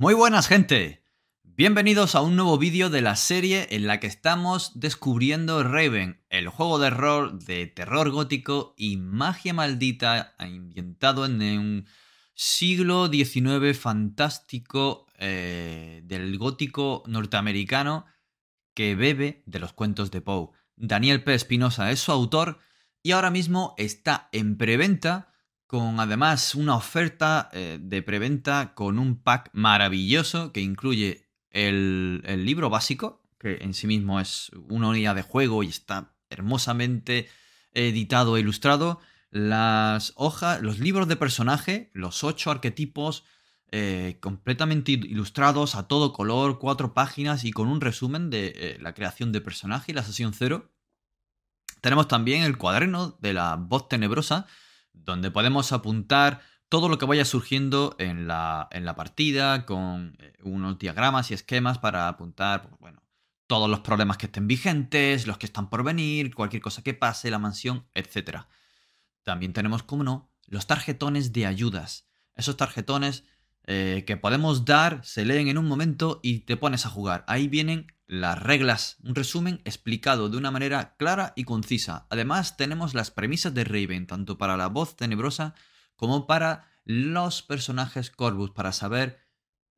Muy buenas gente, bienvenidos a un nuevo vídeo de la serie en la que estamos descubriendo Raven, el juego de rol de terror gótico y magia maldita ambientado en un siglo XIX fantástico eh, del gótico norteamericano que bebe de los cuentos de Poe. Daniel P. Espinosa es su autor y ahora mismo está en preventa con además una oferta eh, de preventa con un pack maravilloso que incluye el, libro básico, que en sí mismo es una unidad de juego y está hermosamente editado e ilustrado, las hojas, los libros de personaje, los ocho arquetipos eh, completamente ilustrados a todo color, cuatro páginas y con un resumen de eh, la creación de personaje y la sesión cero. Tenemos también el cuaderno de la voz tenebrosa, donde podemos apuntar todo lo que vaya surgiendo en la, en la partida, con eh, unos diagramas y esquemas para apuntar, pues, bueno, todos los problemas que estén vigentes, los que están por venir, cualquier cosa que pase, la mansión, etc. También tenemos, como no, los tarjetones de ayudas. Esos tarjetones eh, que podemos dar, se leen en un momento y te pones a jugar. Ahí vienen las reglas, un resumen explicado de una manera clara y concisa. Además tenemos las premisas de Raven, tanto para la voz tenebrosa como para los personajes Corvus, para saber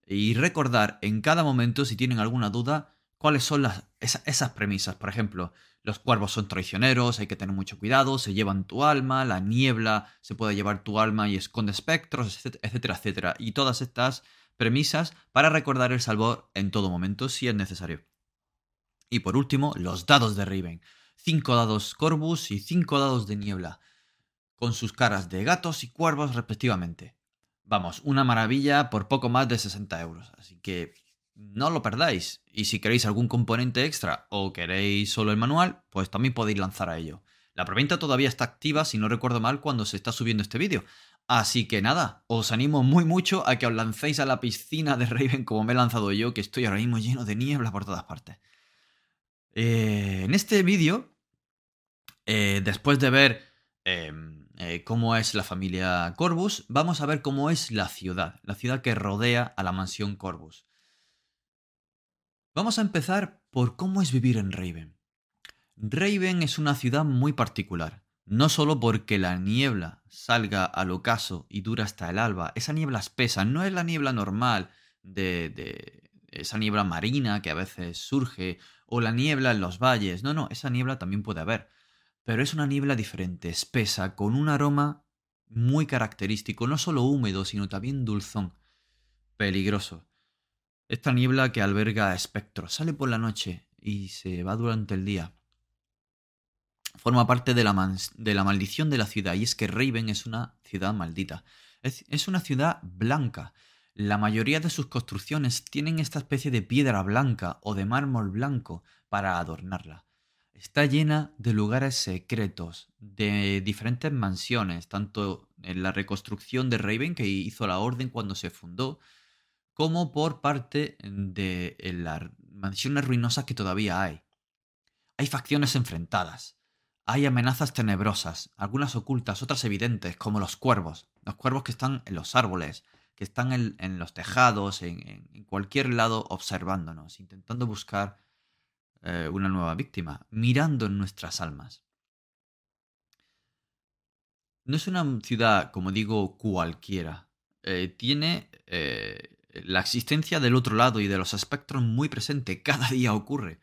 y recordar en cada momento, si tienen alguna duda, cuáles son las, esas, premisas. Por ejemplo, los cuervos son traicioneros, hay que tener mucho cuidado, se llevan tu alma, la niebla se puede llevar tu alma y esconde espectros, etcétera, etcétera. Y todas estas premisas para recordar el salvor en todo momento si es necesario. Y por último, los dados de Riven. Cinco dados Corvus y cinco dados de Niebla, con sus caras de gatos y cuervos respectivamente. Vamos, una maravilla por poco más de 60 euros, así que no lo perdáis. Y si queréis algún componente extra o queréis solo el manual, pues también podéis lanzar a ello. La preventa todavía está activa, si no recuerdo mal, cuando se está subiendo este vídeo. Así que nada, os animo muy mucho a que os lancéis a la piscina de Raven como me he lanzado yo, que estoy ahora mismo lleno de niebla por todas partes. Eh, en este vídeo, eh, después de ver em, eh, cómo es la familia Corvus, vamos a ver cómo es la ciudad, la ciudad que rodea a la mansión Corvus. Vamos a empezar por cómo es vivir en Raven. Raven es una ciudad muy particular, no solo porque la niebla salga al ocaso y dura hasta el alba, esa niebla espesa, no es la niebla normal de, de esa niebla marina que a veces surge o la niebla en los valles. No, no, esa niebla también puede haber. Pero es una niebla diferente, espesa, con un aroma muy característico, no solo húmedo, sino también dulzón. Peligroso. Esta niebla que alberga espectros sale por la noche y se va durante el día. Forma parte de la, de la maldición de la ciudad y es que Raven es una ciudad maldita. es una ciudad blanca, la mayoría de sus construcciones tienen esta especie de piedra blanca o de mármol blanco para adornarla. Está llena de lugares secretos, de diferentes mansiones, tanto en la reconstrucción de Raven que hizo la orden cuando se fundó, como por parte de las mansiones ruinosas que todavía hay. Hay facciones enfrentadas, hay amenazas tenebrosas, algunas ocultas, otras evidentes, como los cuervos, los cuervos que están en los árboles, que están en, los tejados, en, cualquier lado, observándonos, intentando buscar eh, una nueva víctima, mirando en nuestras almas. No es una ciudad, como digo, cualquiera. Eh, tiene eh, la existencia del otro lado y de los espectros muy presente. Cada día ocurre.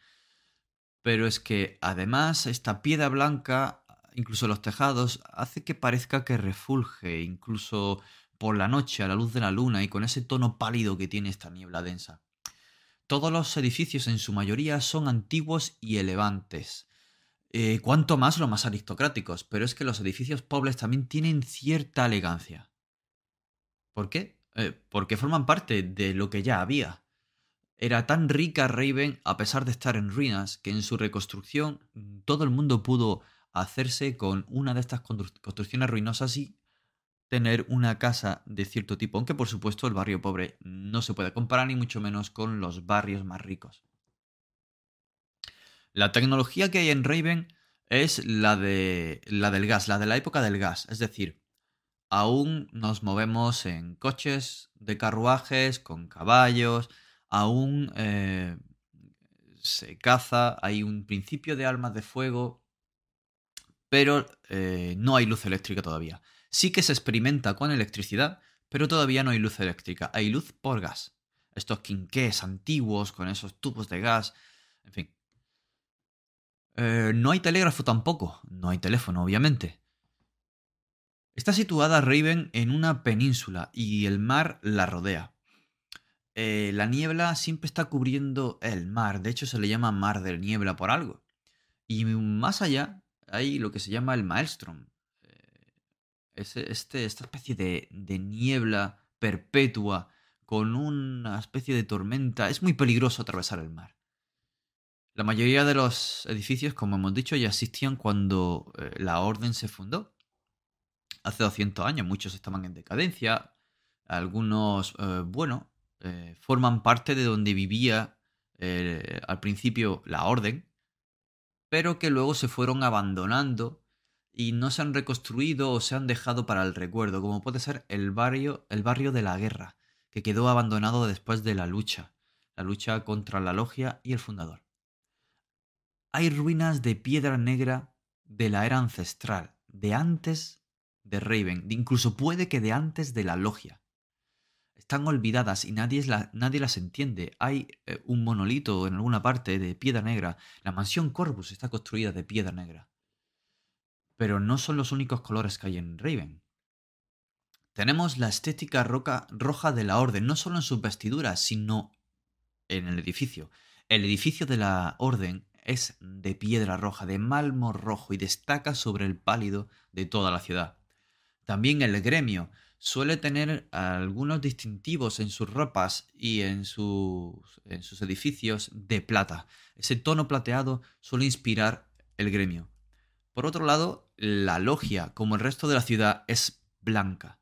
Pero es que además esta piedra blanca, incluso los tejados, hace que parezca que refulge, incluso por la noche a la luz de la luna y con ese tono pálido que tiene esta niebla densa. Todos los edificios en su mayoría son antiguos y elevantes. Eh, cuanto más los más aristocráticos, pero es que los edificios pobres también tienen cierta elegancia. ¿Por qué? Eh, porque forman parte de lo que ya había. Era tan rica Raven, a pesar de estar en ruinas, que en su reconstrucción todo el mundo pudo hacerse con una de estas construcciones ruinosas y tener una casa de cierto tipo, aunque por supuesto el barrio pobre no se puede comparar ni mucho menos con los barrios más ricos. La tecnología que hay en Raven es la, de, la del gas, la de la época del gas, es decir, aún nos movemos en coches de carruajes, con caballos, aún eh, se caza, hay un principio de armas de fuego, pero eh, no hay luz eléctrica todavía. Sí que se experimenta con electricidad, pero todavía no hay luz eléctrica, hay luz por gas. Estos quinqués antiguos con esos tubos de gas, en fin. Eh, no hay telégrafo tampoco, no hay teléfono, obviamente. Está situada Raven en una península y el mar la rodea. Eh, la niebla siempre está cubriendo el mar, de hecho se le llama mar de niebla por algo. Y más allá hay lo que se llama el maelstrom. Eh, es este, esta especie de, niebla perpetua con una especie de tormenta. Es muy peligroso atravesar el mar. La mayoría de los edificios, como hemos dicho, ya existían cuando eh, la orden se fundó. Hace 200 años, muchos estaban en decadencia. Algunos, bueno, eh, forman parte de donde vivía eh, al principio la orden, pero que luego se fueron abandonando y no se han reconstruido o se han dejado para el recuerdo, como puede ser el barrio, el barrio de la guerra, que quedó abandonado después de la lucha, la lucha contra la logia y el fundador. Hay ruinas de piedra negra de la era ancestral, de antes de Raven, incluso puede que de antes de la logia están olvidadas y nadie, nadie las entiende. Hay eh, un monolito en alguna parte de piedra negra. La mansión Corvus está construida de piedra negra. Pero no son los únicos colores que hay en Raven. Tenemos la estética roca, roja de la orden, no solo en sus vestiduras, sino en el edificio. El edificio de la orden es de piedra roja, de mármol rojo y destaca sobre el pálido de toda la ciudad. También el gremio suele tener algunos distintivos en sus ropas y en sus, en sus edificios de plata. Ese tono plateado suele inspirar el gremio. Por otro lado, la logia, como el resto de la ciudad, es blanca,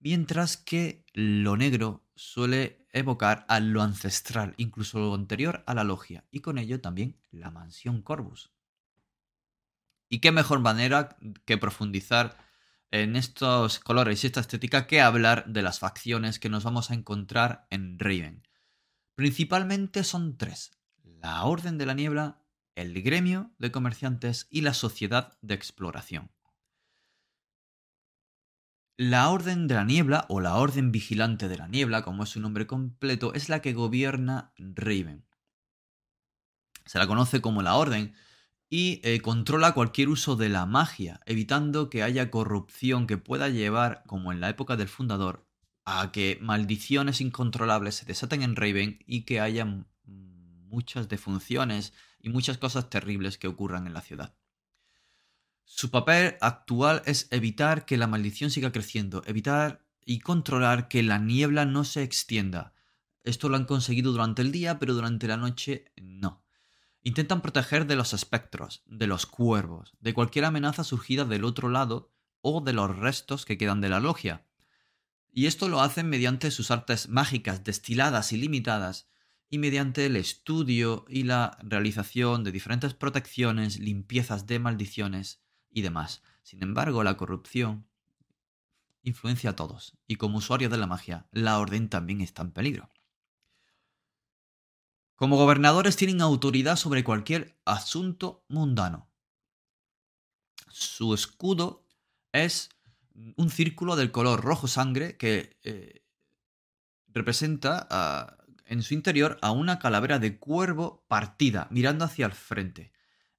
mientras que lo negro suele evocar a lo ancestral, incluso lo anterior a la logia, y con ello también la mansión Corvus. ¿Y qué mejor manera que profundizar en estos colores y esta estética que hablar de las facciones que nos vamos a encontrar en Raven. Principalmente son tres. La Orden de la Niebla, el Gremio de Comerciantes y la Sociedad de Exploración. La Orden de la Niebla, o la Orden Vigilante de la Niebla, como es su nombre completo, es la que gobierna Raven. Se la conoce como la Orden y eh, controla cualquier uso de la magia, evitando que haya corrupción que pueda llevar, como en la época del fundador, a que maldiciones incontrolables se desaten en Raven y que haya muchas defunciones y muchas cosas terribles que ocurran en la ciudad. Su papel actual es evitar que la maldición siga creciendo, evitar y controlar que la niebla no se extienda. Esto lo han conseguido durante el día, pero durante la noche no. Intentan proteger de los espectros, de los cuervos, de cualquier amenaza surgida del otro lado o de los restos que quedan de la logia. Y esto lo hacen mediante sus artes mágicas destiladas y limitadas y mediante el estudio y la realización de diferentes protecciones, limpiezas de maldiciones y demás. Sin embargo, la corrupción influencia a todos, y como usuario de la magia, la orden también está en peligro. Como gobernadores tienen autoridad sobre cualquier asunto mundano. Su escudo es un círculo del color rojo sangre que eh, representa en su interior a una calavera de cuervo partida, mirando hacia el frente.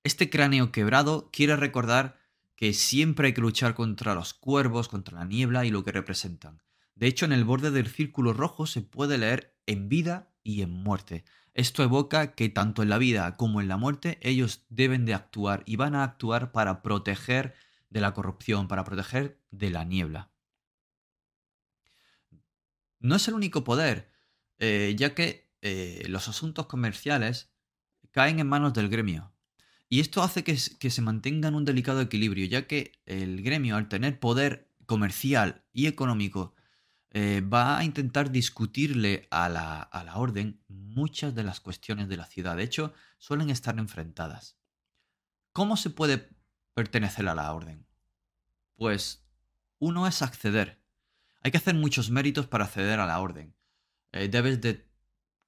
Este cráneo quebrado quiere recordar que siempre hay que luchar contra los cuervos, contra la niebla y lo que representan. De hecho, en el borde del círculo rojo se puede leer en vida y en muerte. Esto evoca que tanto en la vida como en la muerte ellos deben de actuar y van a actuar para proteger de la corrupción, para proteger de la niebla. No es el único poder, eh, ya que eh, los asuntos comerciales caen en manos del gremio. Y esto hace que, que se mantenga en un delicado equilibrio, ya que el gremio, al tener poder comercial y económico eh, va a intentar discutirle a la, a la orden muchas de las cuestiones de la ciudad. De hecho, suelen estar enfrentadas. ¿Cómo se puede pertenecer a la orden? Pues Uno es acceder. Hay que hacer muchos méritos para acceder a la orden. Eh, debes de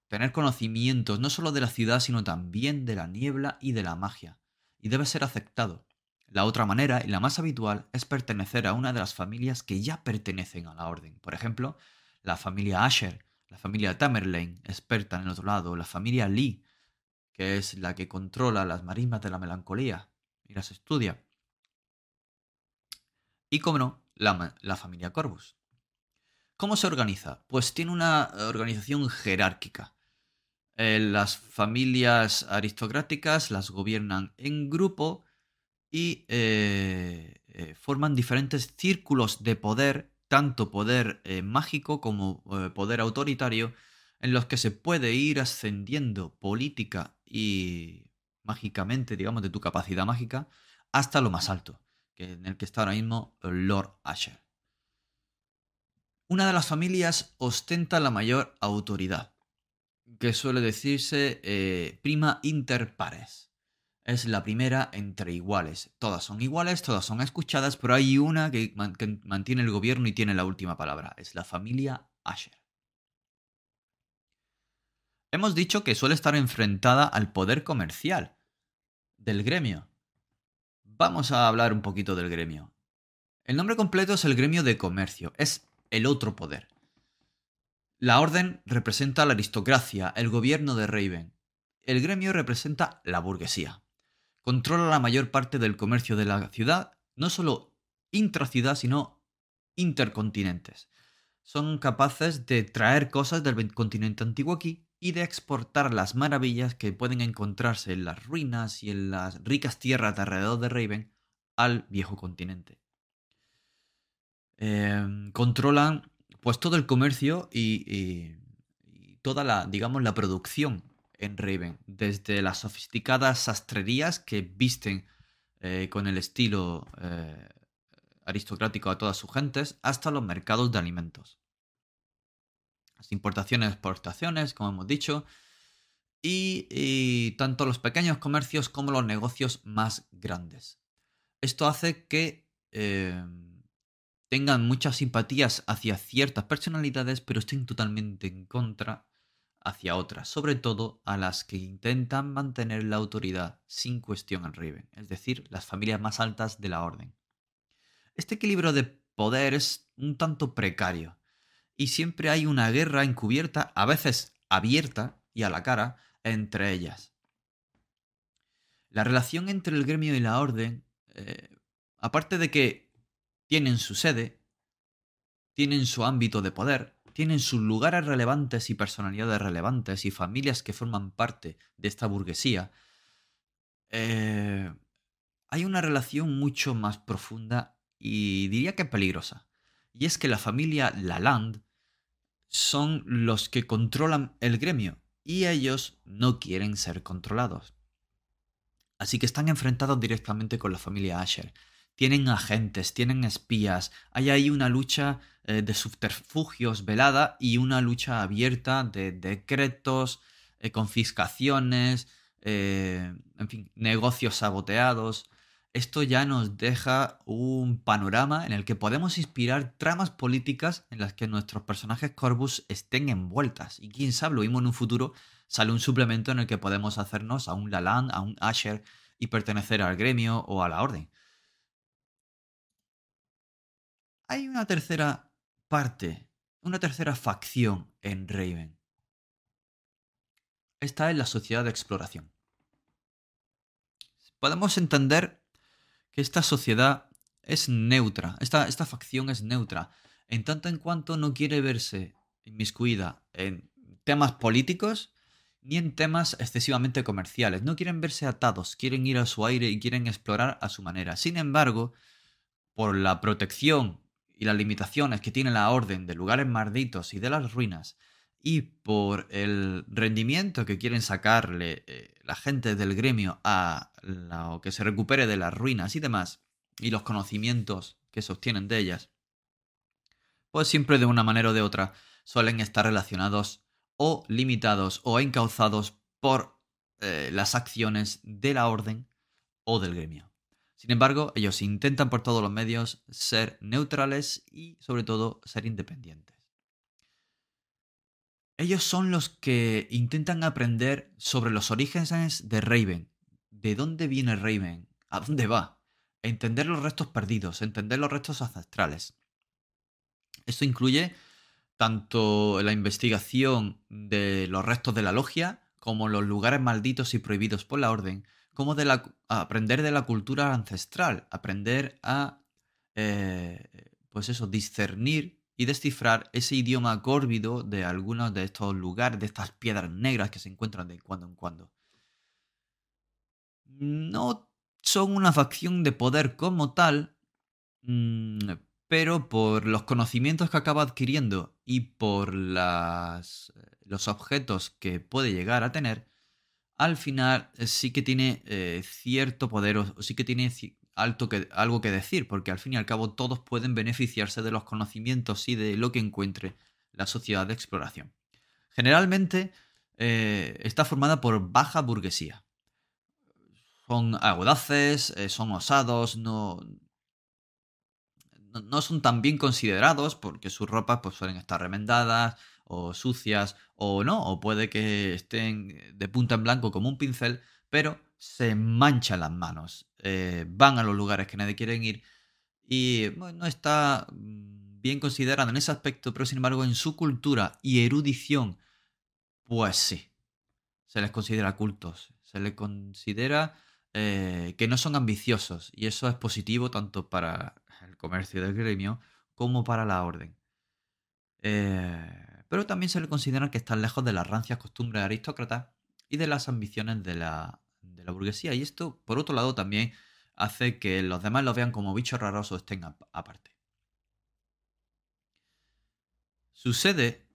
tener conocimientos no solo de la ciudad, sino también de la niebla y de la magia. Y debes ser aceptado. La otra manera, y la más habitual, es pertenecer a una de las familias que ya pertenecen a la orden. Por ejemplo, la familia Asher, la familia Tamerlane, experta en el otro lado, la familia Lee, que es la que controla las marismas de la melancolía y las estudia. Y, como no, la, familia Corvus. ¿Cómo se organiza? Pues tiene una organización jerárquica. Eh, las familias aristocráticas las gobiernan en grupo y eh, eh, forman diferentes círculos de poder, tanto poder mágico como poder autoritario, en los que se puede ir ascendiendo política y mágicamente, digamos, de tu capacidad mágica, hasta lo más alto, que en el que está ahora mismo Lord Asher. Una de las familias ostenta la mayor autoridad, que suele decirse eh, prima inter pares. Es la primera entre iguales. Todas son iguales, todas son escuchadas, pero hay una que, mantiene el gobierno y tiene la última palabra. Es la familia Asher. Hemos dicho que suele estar enfrentada al poder comercial del gremio. Vamos a hablar un poquito del gremio. El nombre completo es el gremio de comercio. Es el otro poder. La orden representa la aristocracia, el gobierno de Raven. El gremio representa la burguesía. Controla la mayor parte del comercio de la ciudad, no solo intraciudad, sino intercontinentes. Son capaces de traer cosas del continente antiguo aquí y de exportar las maravillas que pueden encontrarse en las ruinas y en las ricas tierras de alrededor de Raven al viejo continente. Em, controlan pues todo el comercio y, toda la, digamos, la producción en Raven, desde las sofisticadas sastrerías que visten eh, con el estilo eh, aristocrático a todas sus gentes, hasta los mercados de alimentos. Las importaciones, exportaciones, como hemos dicho, y, tanto los pequeños comercios como los negocios más grandes. Esto hace que em, tengan muchas simpatías hacia ciertas personalidades, pero estén totalmente en contra hacia otras, sobre todo a las que intentan mantener la autoridad sin cuestión en Raven, es decir, las familias más altas de la orden. Este equilibrio de poder es un tanto precario, y siempre hay una guerra encubierta, a veces abierta y a la cara, entre ellas. La relación entre el gremio y la orden, eh, aparte de que tienen su sede, tienen su ámbito de poder, tienen sus lugares relevantes y personalidades relevantes y familias que forman parte de esta burguesía, eh, hay una relación mucho más profunda y diría que peligrosa. Y es que la familia Laland son los que controlan el gremio y ellos no quieren ser controlados. Así que están enfrentados directamente con la familia Asher tienen agentes, tienen espías, hay ahí una lucha eh, de subterfugios velada y una lucha abierta de decretos, eh, confiscaciones, eh, en fin, negocios saboteados. Esto ya nos deja un panorama en el que podemos inspirar tramas políticas en las que nuestros personajes Corvus estén envueltas. Y quién sabe, lo mismo en un futuro sale un suplemento en el que podemos hacernos a un Laland, a un Asher y pertenecer al gremio o a la orden. Hay una tercera parte, una tercera facción en Raven. Esta es la sociedad de exploración. Podemos entender que esta sociedad es neutra, esta, esta facción es neutra, en tanto en cuanto no quiere verse inmiscuida en temas políticos ni en temas excesivamente comerciales. No quieren verse atados, quieren ir a su aire y quieren explorar a su manera. Sin embargo, por la protección y las limitaciones que tiene la orden de lugares malditos y de las ruinas, y por el rendimiento que quieren sacarle eh, la gente del gremio a lo que se recupere de las ruinas y demás, y los conocimientos que se obtienen de ellas, pues siempre de una manera o de otra suelen estar relacionados o limitados o encauzados por eh, las acciones de la orden o del gremio. Sin embargo, ellos intentan por todos los medios ser neutrales y sobre todo ser independientes. Ellos son los que intentan aprender sobre los orígenes de Raven. ¿De dónde viene Raven? ¿A dónde va? Entender los restos perdidos, entender los restos ancestrales. Esto incluye tanto la investigación de los restos de la logia, como los lugares malditos y prohibidos por la orden, como de la, aprender de la cultura ancestral, aprender a, eh, pues eso, discernir y descifrar ese idioma górbido de algunos de estos lugares, de estas piedras negras que se encuentran de cuando en cuando. No son una facción de poder como tal, mm, pero por los conocimientos que acaba adquiriendo y por los objetos que puede llegar a tener, al final eh, sí que tiene eh, cierto poder o sí que tiene alto algo que decir, porque al fin y al cabo todos pueden beneficiarse de los conocimientos y de lo que encuentre la sociedad de exploración. Generalmente eh, está formada por baja burguesía. Son audaces, son osados, no, no, son tan bien considerados porque sus ropas pues, suelen estar remendadas o sucias o no, o puede que estén de punta en blanco como un pincel, pero se manchan las manos, eh, van a los lugares que nadie quiere ir y no está bien considerado en ese aspecto, pero sin embargo en su cultura y erudición, pues sí, se les considera cultos, se les considera eh, que no son ambiciosos y eso es positivo tanto para el comercio del gremio como para la orden. Eh, pero también se le considera que están lejos de las rancias costumbres aristócratas y de las ambiciones de la de la burguesía. Y esto, por otro lado, también hace que los demás los vean como bichos raros o estén aparte. Su sede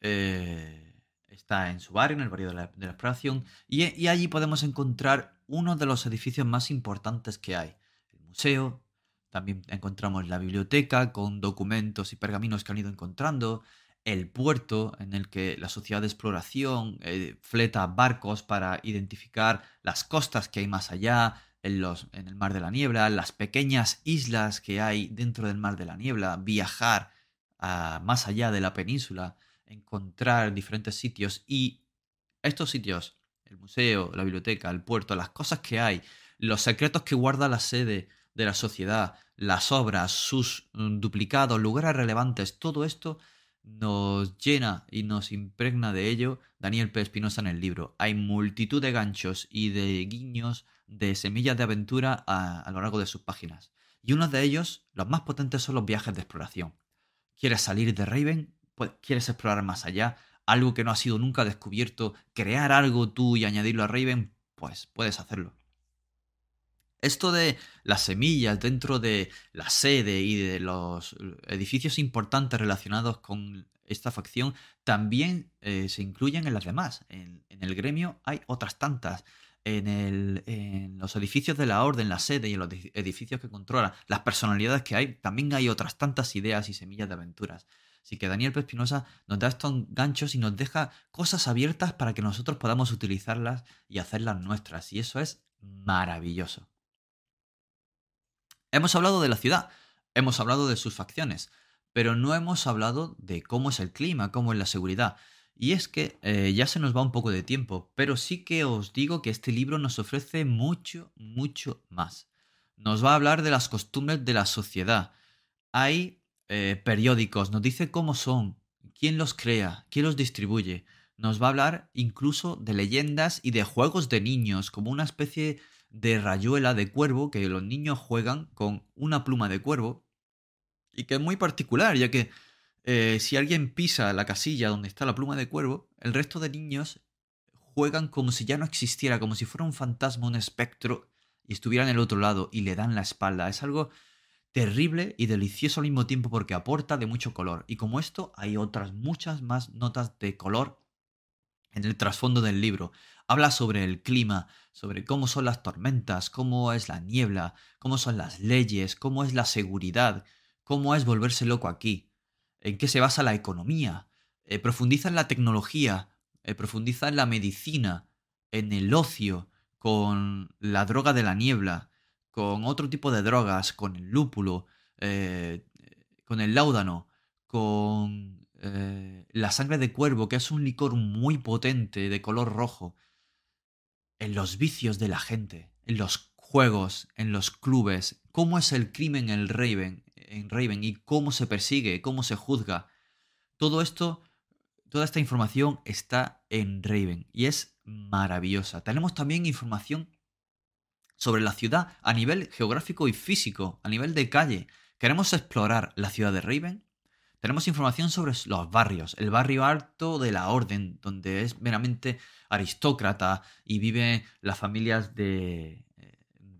eh, está en su barrio, en el barrio de la, exploración, y, allí podemos encontrar uno de los edificios más importantes que hay. El museo, también encontramos la biblioteca con documentos y pergaminos que han ido encontrando, el puerto en el que la sociedad de exploración eh, fleta barcos para identificar las costas que hay más allá, en, los, en el mar de la niebla, las pequeñas islas que hay dentro del mar de la niebla, viajar a, más allá de la península, encontrar diferentes sitios y estos sitios, el museo, la biblioteca, el puerto, las cosas que hay, los secretos que guarda la sede de la sociedad, las obras, sus mm, duplicados, lugares relevantes, todo esto nos llena y nos impregna de ello Daniel P. Espinosa en el libro. Hay multitud de ganchos y de guiños de semillas de aventura a, lo largo de sus páginas. Y uno de ellos, los más potentes, son los viajes de exploración. ¿Quieres salir de Raven? Pues, ¿Quieres explorar más allá? Algo que no ha sido nunca descubierto, crear algo tú y añadirlo a Raven, pues puedes hacerlo. Esto de las semillas dentro de la sede y de los edificios importantes relacionados con esta facción también eh, se incluyen en las demás. En, el gremio hay otras tantas. En, en, los edificios de la orden, la sede y en los edificios que controlan, las personalidades que hay, también hay otras tantas ideas y semillas de aventuras. Así que Daniel Pespinosa nos da estos ganchos y nos deja cosas abiertas para que nosotros podamos utilizarlas y hacerlas nuestras. Y eso es maravilloso. Hemos hablado de la ciudad, hemos hablado de sus facciones, pero no hemos hablado de cómo es el clima, cómo es la seguridad. Y es que eh, ya se nos va un poco de tiempo, pero sí que os digo que este libro nos ofrece mucho, mucho más. Nos va a hablar de las costumbres de la sociedad. Hay eh, periódicos, nos dice cómo son, quién los crea, quién los distribuye. Nos va a hablar incluso de leyendas y de juegos de niños, como una especie de rayuela de cuervo que los niños juegan con una pluma de cuervo y que es muy particular, ya que eh, si alguien pisa la casilla donde está la pluma de cuervo, el resto de niños juegan como si ya no existiera, como si fuera un fantasma, un espectro, y estuviera en el otro lado y le dan la espalda. Es algo terrible y delicioso al mismo tiempo porque aporta de mucho color. Y como esto, hay otras muchas más notas de color en el trasfondo del libro. Habla sobre el clima, sobre cómo son las tormentas, cómo es la niebla, cómo son las leyes, cómo es la seguridad, cómo es volverse loco aquí, en qué se basa la economía. Eh, profundiza en la tecnología, eh, profundiza en la medicina, en el ocio, con la droga de la niebla, con otro tipo de drogas, con el lúpulo, eh, con el láudano, con la sangre de cuervo, que es un licor muy potente de color rojo, en los vicios de la gente, en los juegos, en los clubes, cómo es el crimen en Raven, en Raven y cómo se persigue, cómo se juzga. Todo esto, toda esta información está en Raven y es maravillosa. Tenemos también información sobre la ciudad a nivel geográfico y físico, a nivel de calle. Queremos explorar la ciudad de Raven. Tenemos información sobre los barrios, el barrio alto de la orden, donde es meramente aristócrata y viven las familias de,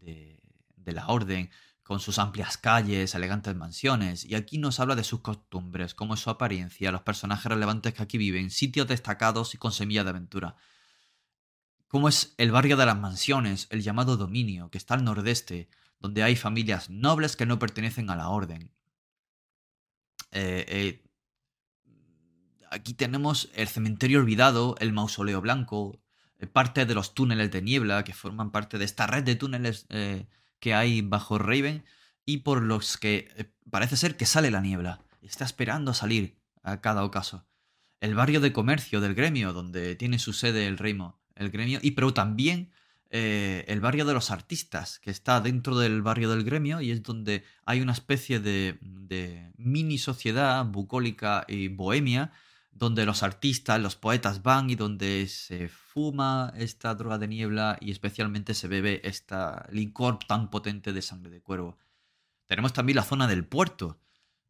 de, de la orden, con sus amplias calles, elegantes mansiones, y aquí nos habla de sus costumbres, cómo es su apariencia, los personajes relevantes que aquí viven, sitios destacados y con semillas de aventura cómo es el barrio de las mansiones, el llamado dominio, que está al nordeste, donde hay familias nobles que no pertenecen a la orden. Eh, eh, aquí tenemos el cementerio olvidado, el mausoleo blanco, eh, parte de los túneles de niebla que forman parte de esta red de túneles que hay bajo Raven y por los que parece ser que sale la niebla. Está esperando a salir a cada ocaso. El barrio de comercio del gremio, donde tiene su sede el reino el gremio, y pero también eh, el barrio de los artistas, que está dentro del barrio del gremio y es donde hay una especie de, mini sociedad bucólica y bohemia, donde los artistas, los poetas van y donde se fuma esta droga de niebla y especialmente se bebe esta licor tan potente de sangre de cuervo. Tenemos también la zona del puerto,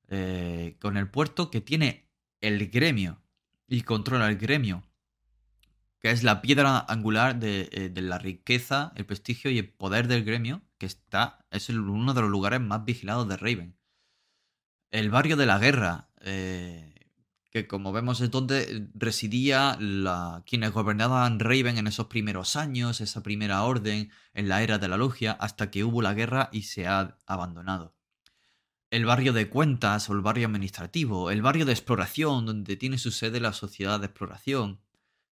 eh, con el puerto que tiene el gremio y controla el gremio que es la piedra angular eh, de, la riqueza, el prestigio y el poder del gremio, que está, es uno de los lugares más vigilados de Raven. El barrio de la guerra, eh, que como vemos es donde residía la, quienes gobernaban Raven en esos primeros años, esa primera orden, en la era de la logia, hasta que hubo la guerra y se ha abandonado. El barrio de cuentas o el barrio administrativo, el barrio de exploración, donde tiene su sede la sociedad de exploración,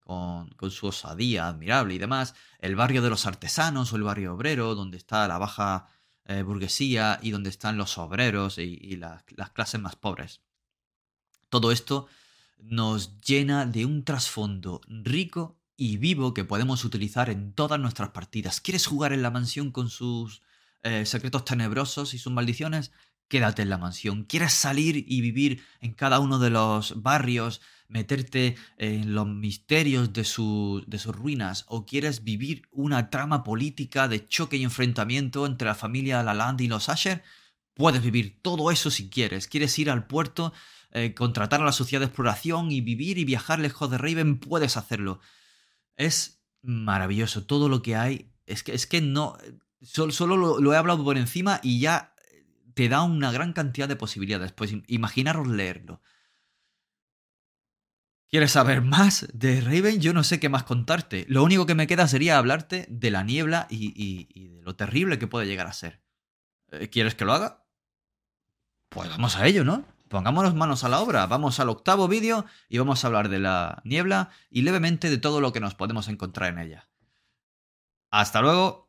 con, su osadía admirable y demás, el barrio de los artesanos o el barrio obrero, donde está la baja eh, burguesía y donde están los obreros y, las clases más pobres. Todo esto nos llena de un trasfondo rico y vivo que podemos utilizar en todas nuestras partidas. ¿Quieres jugar en la mansión con sus eh, secretos tenebrosos y sus maldiciones? Quédate en la mansión. ¿Quieres salir y vivir en cada uno de los barrios meterte en los misterios de, de sus ruinas o quieres vivir una trama política de choque y enfrentamiento entre la familia Laland y los Asher, puedes vivir todo eso si quieres. ¿Quieres ir al puerto, eh, contratar a la sociedad de exploración y vivir y viajar lejos de Raven? Puedes hacerlo. Es maravilloso todo lo que hay. Es que, es que no... Solo, lo, lo he hablado por encima y ya te da una gran cantidad de posibilidades. Pues imaginaros leerlo. ¿Quieres saber más de Raven? Yo no sé qué más contarte. Lo único que me queda sería hablarte de la niebla y, de lo terrible que puede llegar a ser. Eh, ¿Quieres que lo haga? Pues vamos a ello, ¿no? Pongámonos manos a la obra. Vamos al octavo vídeo y vamos a hablar de la niebla y levemente de todo lo que nos podemos encontrar en ella. Hasta luego.